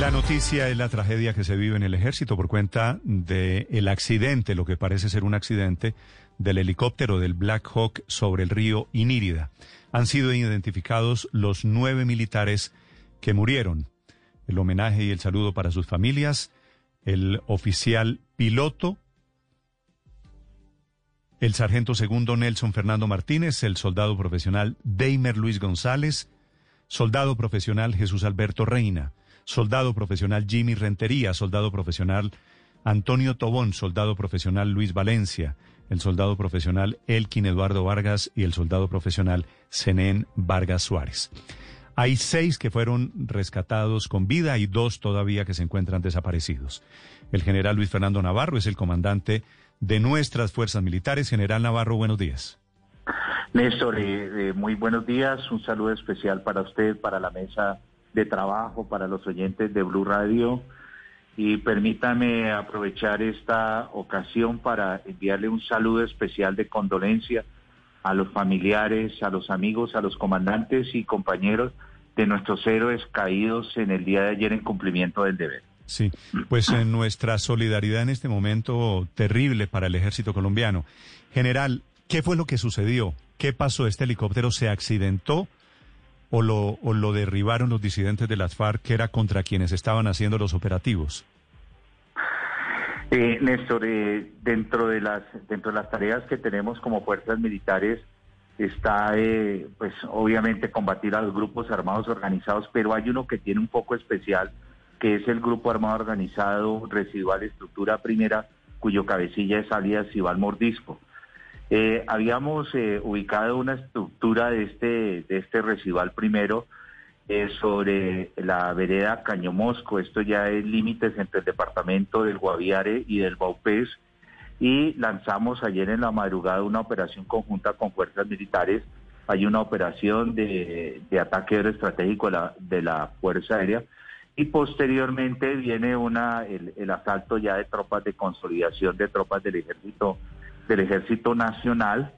La noticia es la tragedia que se vive en el ejército por cuenta del el accidente, lo que parece ser un accidente, del helicóptero del Black Hawk sobre el río Inírida. Han sido identificados los nueve militares que murieron. El homenaje y el saludo para sus familias, el oficial piloto, el sargento segundo Nelson Fernando Martínez, el soldado profesional Deimer Luis González, soldado profesional Jesús Alberto Reina, soldado profesional Jimmy Rentería, soldado profesional Antonio Tobón, soldado profesional Luis Valencia, el soldado profesional Elkin Eduardo Vargas y el soldado profesional Zenén Vargas Suárez. Hay seis que fueron rescatados con vida y dos todavía que se encuentran desaparecidos. El general Luis Fernando Navarro es el comandante de nuestras fuerzas militares. General Navarro, buenos días. Néstor, eh, eh, muy buenos días. Un saludo especial para usted, para la mesa de trabajo, para los oyentes de Blue Radio. Y permítame aprovechar esta ocasión para enviarle un saludo especial de condolencia a los familiares, a los amigos, a los comandantes y compañeros de nuestros héroes caídos en el día de ayer en cumplimiento del deber. Sí, pues en nuestra solidaridad en este momento terrible para el ejército colombiano. General, ¿qué fue lo que sucedió? ¿Qué pasó? ¿Este helicóptero se accidentó o lo, o lo derribaron los disidentes de las FARC, que era contra quienes estaban haciendo los operativos? Eh, Néstor, eh, dentro de las dentro de las tareas que tenemos como fuerzas militares está, eh, pues, obviamente combatir a los grupos armados organizados, pero hay uno que tiene un poco especial, que es el grupo armado organizado residual estructura primera, cuyo cabecilla es alias Iván Mordisco. Eh, habíamos eh, ubicado una estructura de este de este residual primero eh, sobre la vereda Caño Mosco. Esto ya es límites entre el departamento del Guaviare y del Baupés. Y lanzamos ayer en la madrugada una operación conjunta con fuerzas militares. Hay una operación de, de ataque aeroestratégico de la, de la Fuerza Aérea. Y posteriormente viene una el asalto ya de tropas de consolidación de tropas del ejército del ejército nacional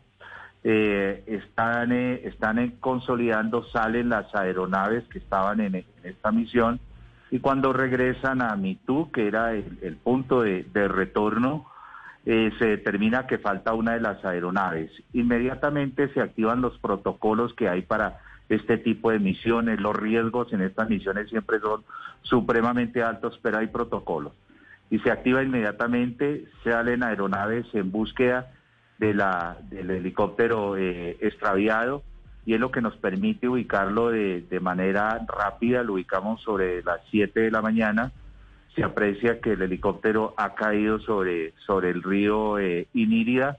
eh, están, eh, están consolidando, salen las aeronaves que estaban en, esta misión y cuando regresan a Mitú, que era el, punto de, de retorno, eh, se determina que falta una de las aeronaves. Inmediatamente se activan los protocolos que hay para este tipo de misiones. Los riesgos en estas misiones siempre son supremamente altos, pero hay protocolos. Y se activa inmediatamente, salen aeronaves en búsqueda del helicóptero eh, extraviado y es lo que nos permite ubicarlo de, de, manera rápida, lo ubicamos sobre las 7 de la mañana, se aprecia que el helicóptero ha caído sobre, sobre el río eh, Inírida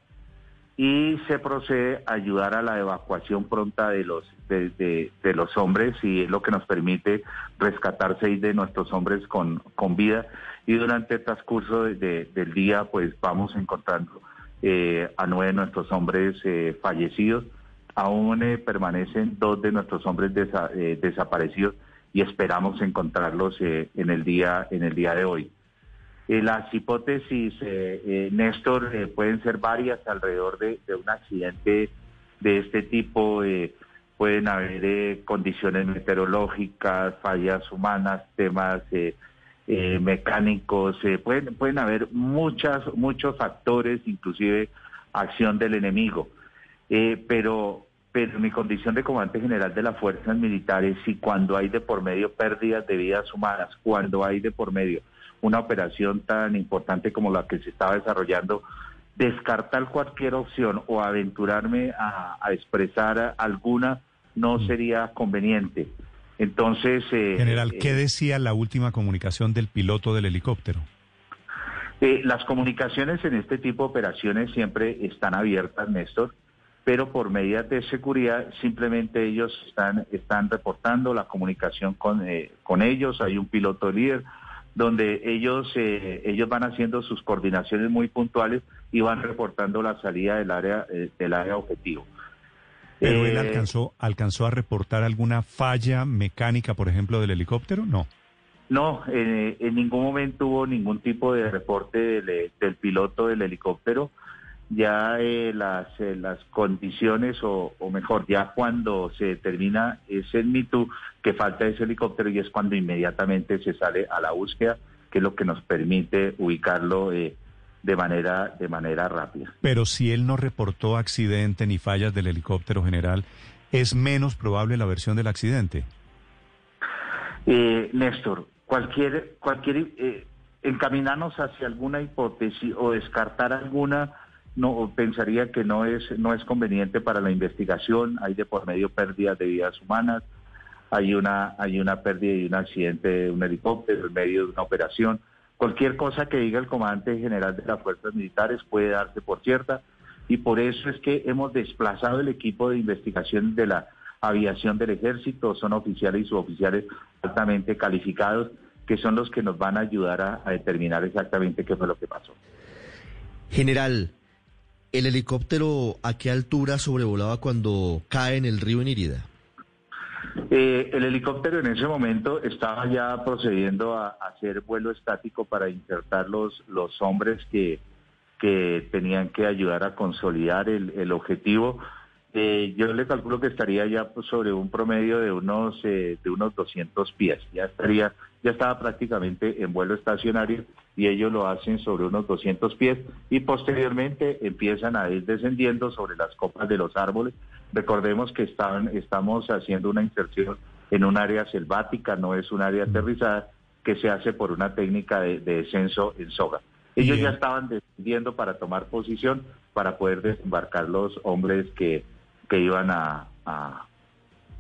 y se procede a ayudar a la evacuación pronta de los, de, los hombres y es lo que nos permite rescatar seis de nuestros hombres con, con vida y durante el transcurso de, del día pues vamos encontrando eh, a nueve de nuestros hombres eh, fallecidos. Aún eh, permanecen dos de nuestros hombres desa eh, desaparecidos y esperamos encontrarlos eh, en el día en el día de hoy. Las hipótesis, Néstor, pueden ser varias alrededor de, un accidente de este tipo. pueden haber condiciones meteorológicas, fallas humanas, temas eh, mecánicos, eh, pueden, pueden haber muchas, muchos factores, inclusive acción del enemigo. Eh, pero, pero mi condición de comandante general de las fuerzas militares, y cuando hay de por medio pérdidas de vidas humanas, cuando hay de por medio una operación tan importante como la que se estaba desarrollando, descartar cualquier opción o aventurarme a, a expresar alguna no mm. sería conveniente. Entonces... Eh, General, ¿qué eh, decía la última comunicación del piloto del helicóptero? Eh, las comunicaciones en este tipo de operaciones siempre están abiertas, Néstor. pero por medidas de seguridad simplemente ellos están, están reportando la comunicación con, eh, con ellos, hay un piloto líder donde ellos, eh, ellos van haciendo sus coordinaciones muy puntuales y van reportando la salida del área, eh, del área objetivo. ¿Pero él alcanzó, alcanzó a reportar alguna falla mecánica, por ejemplo, del helicóptero? No. No, en ningún momento hubo ningún tipo de reporte del, del piloto del helicóptero ya eh, las, eh, las condiciones, o, mejor, ya cuando se determina ese mito que falta ese helicóptero y es cuando inmediatamente se sale a la búsqueda, que es lo que nos permite ubicarlo eh, de, manera, de manera rápida. Pero si él no reportó accidente ni fallas del helicóptero general, ¿es menos probable la versión del accidente? Néstor, cualquier, cualquier encaminarnos hacia alguna hipótesis o descartar alguna no pensaría que no es no es conveniente para la investigación hay de por medio pérdidas de vidas humanas hay una hay una pérdida y un accidente de un helicóptero en medio de una operación. Cualquier cosa que diga el comandante general de las fuerzas militares puede darse por cierta y por eso es que hemos desplazado el equipo de investigación de la aviación del ejército. Son oficiales y suboficiales altamente calificados que son los que nos van a ayudar a, determinar exactamente qué fue lo que pasó. General, ¿El helicóptero a qué altura sobrevolaba cuando cae en el río Inirida? Eh, el helicóptero en ese momento estaba ya procediendo a, hacer vuelo estático para insertar los, los hombres que, que tenían que ayudar a consolidar el, objetivo. Eh, yo le calculo que estaría ya pues, sobre un promedio de unos eh, de unos 200 pies. Ya estaría ya estaba prácticamente en vuelo estacionario y ellos lo hacen sobre unos 200 pies y posteriormente empiezan a ir descendiendo sobre las copas de los árboles. Recordemos que estaban, estamos haciendo una inserción en un área selvática, no es un área aterrizada, que se hace por una técnica de, descenso en soga. Ellos ya estaban descendiendo para tomar posición para poder desembarcar los hombres que, que iban a,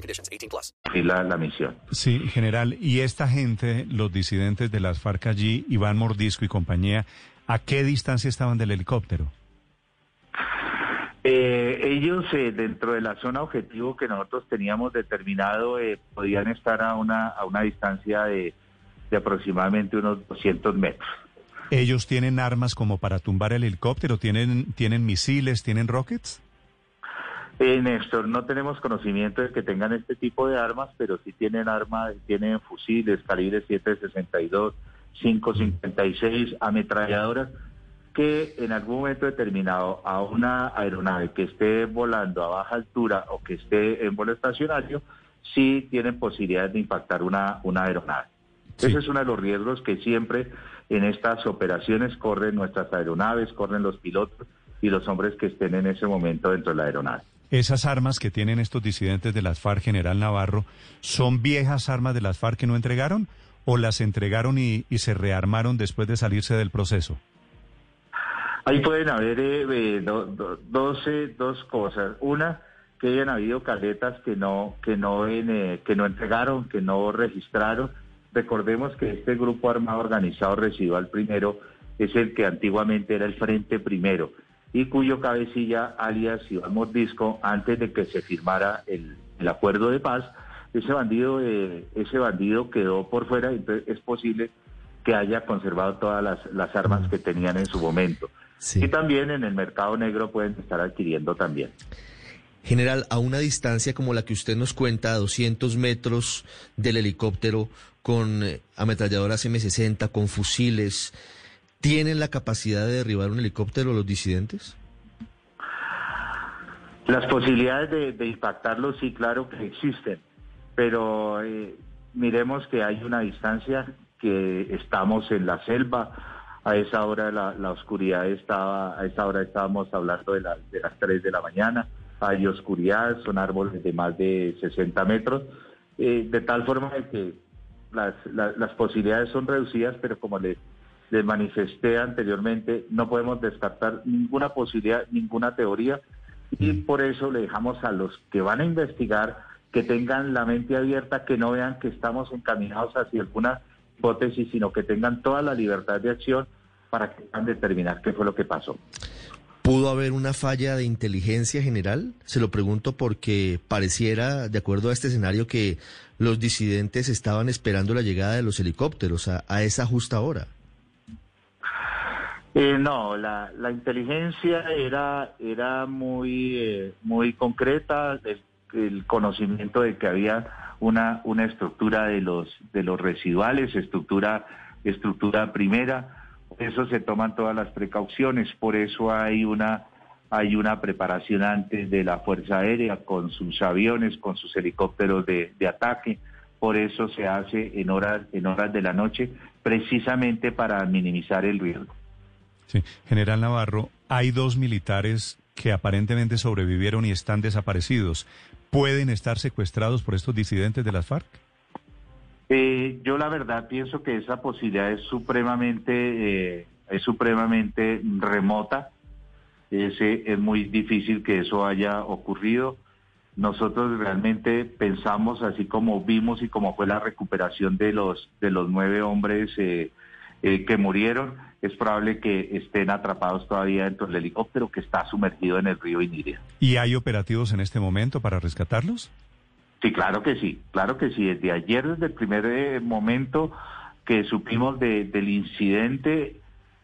and conditions. 18 plus. Y la, la misión. Sí, general. Y esta gente, los disidentes de las FARC allí, Iván Mordisco y compañía, ¿a qué distancia estaban del helicóptero? Eh, ellos eh, dentro de la zona objetivo que nosotros teníamos determinado eh, podían estar a una a una distancia de de aproximadamente unos 200 metros. ¿Ellos tienen armas como para tumbar el helicóptero? ¿Tienen, ¿tienen misiles? ¿Tienen rockets? Eh, Néstor, no tenemos conocimiento de que tengan este tipo de armas, pero sí tienen armas, tienen fusiles, calibre 7.62, 5.56, ametralladoras, que en algún momento determinado a una aeronave que esté volando a baja altura o que esté en vuelo estacionario, sí tienen posibilidades de impactar una, una aeronave. Ese es uno de los riesgos que siempre en estas operaciones corren nuestras aeronaves, corren los pilotos y los hombres que estén en ese momento dentro de la aeronave. Esas armas que tienen estos disidentes de las FARC, General Navarro, ¿son viejas armas de las FARC que no entregaron o las entregaron y, se rearmaron después de salirse del proceso? Ahí pueden haber eh, eh, dos, cosas. Una, que hayan habido caletas que no, que no, eh, que no entregaron, que no registraron Recordemos que este grupo armado organizado residual primero es el que antiguamente era el Frente Primero y cuyo cabecilla, alias Iván Mordisco, antes de que se firmara el, acuerdo de paz, ese bandido, eh, ese bandido quedó por fuera, entonces es posible que haya conservado todas las, armas que tenían en su momento. Y también en el mercado negro pueden estar adquiriendo también. General, a una distancia como la que usted nos cuenta, a 200 metros del helicóptero, con eh, ametralladoras M60, con fusiles, ¿tienen la capacidad de derribar un helicóptero los disidentes? Las posibilidades de, impactarlo sí, claro que existen, pero eh, miremos que hay una distancia, que estamos en la selva, a esa hora la, oscuridad estaba, a esa hora estábamos hablando de, de las 3 de la mañana, hay oscuridad, son árboles de más de 60 metros, eh, de tal forma que las, las, posibilidades son reducidas, pero como les, les manifesté anteriormente, no podemos descartar ninguna posibilidad, ninguna teoría, y mm. por eso le dejamos a los que van a investigar que tengan la mente abierta, que no vean que estamos encaminados hacia alguna hipótesis, sino que tengan toda la libertad de acción para que puedan determinar qué fue lo que pasó. ¿Pudo haber una falla de inteligencia general? Se lo pregunto porque pareciera, de acuerdo a este escenario, que los disidentes estaban esperando la llegada de los helicópteros a, esa justa hora. Eh, no, la, inteligencia era, era muy, eh, muy concreta, el, conocimiento de que había una, una estructura de los, de los residuales, estructura, estructura primera, por eso se toman todas las precauciones, por eso hay una hay una preparación antes de la Fuerza Aérea con sus aviones, con sus helicópteros de, ataque. Por eso se hace en horas, en horas de la noche, precisamente para minimizar el riesgo. Sí. General Navarro, hay dos militares que aparentemente sobrevivieron y están desaparecidos. ¿Pueden estar secuestrados por estos disidentes de las FARC? Eh, yo la verdad pienso que esa posibilidad es supremamente, eh, es supremamente remota. es muy difícil que eso haya ocurrido. Nosotros realmente pensamos, así como vimos y como fue la recuperación de los de los nueve hombres eh, que murieron, es probable que estén atrapados todavía dentro del helicóptero que está sumergido en el río Iniria. ¿Y hay operativos en este momento para rescatarlos? Sí, claro que sí, claro que sí. Desde ayer, desde el primer eh, momento que supimos del incidente,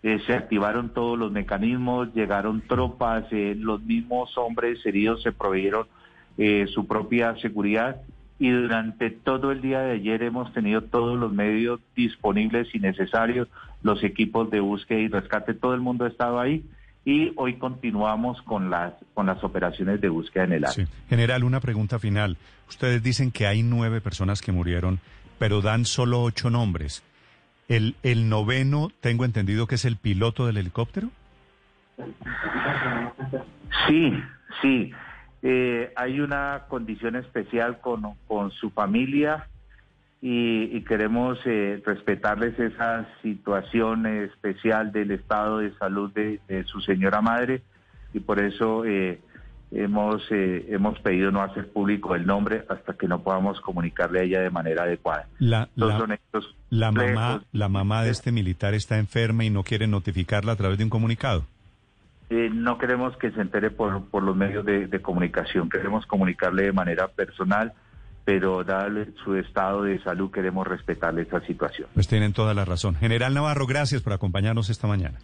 eh, se activaron todos los mecanismos, llegaron tropas, eh, los mismos hombres heridos se proveyeron su propia seguridad y durante todo el día de ayer hemos tenido todos los medios disponibles y necesarios, los equipos de búsqueda y rescate, todo el mundo ha estado ahí y hoy continuamos con las con las operaciones de búsqueda en el área. General, una pregunta final. Ustedes dicen que hay nueve personas que murieron, pero dan solo ocho nombres. ¿El, el noveno, tengo entendido que es el piloto del helicóptero? Sí, sí. Eh, hay una condición especial con, con su familia y, queremos eh, respetarles esa situación especial del estado de salud de, su señora madre y por eso eh, hemos eh, hemos pedido no hacer público el nombre hasta que no podamos comunicarle a ella de manera adecuada. La, la, mamá la mamá de este militar está enferma y no quiere notificarla a través de un comunicado. No queremos que se entere por, por los medios de, de comunicación, queremos comunicarle de manera personal pero dado su estado de salud queremos respetarle esta situación. Pues tienen toda la razón. General Navarro, gracias por acompañarnos esta mañana.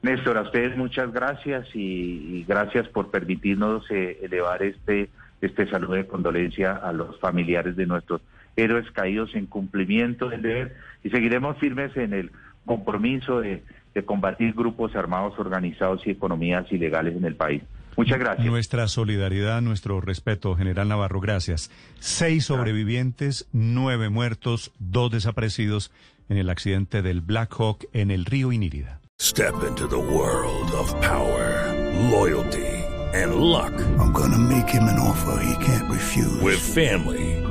Néstor, a ustedes muchas gracias y, gracias por permitirnos eh, elevar este, este saludo de condolencia a los familiares de nuestros héroes caídos en cumplimiento del deber y seguiremos firmes en el compromiso de combatir grupos armados organizados y economías ilegales en el país. Muchas gracias. Nuestra solidaridad, nuestro respeto, General Navarro, gracias. Seis sobrevivientes, nueve muertos, dos desaparecidos en el accidente del Black Hawk en el río Inírida. Step into the world of power, loyalty and luck. I'm gonna make him an offer he can't refuse. With family,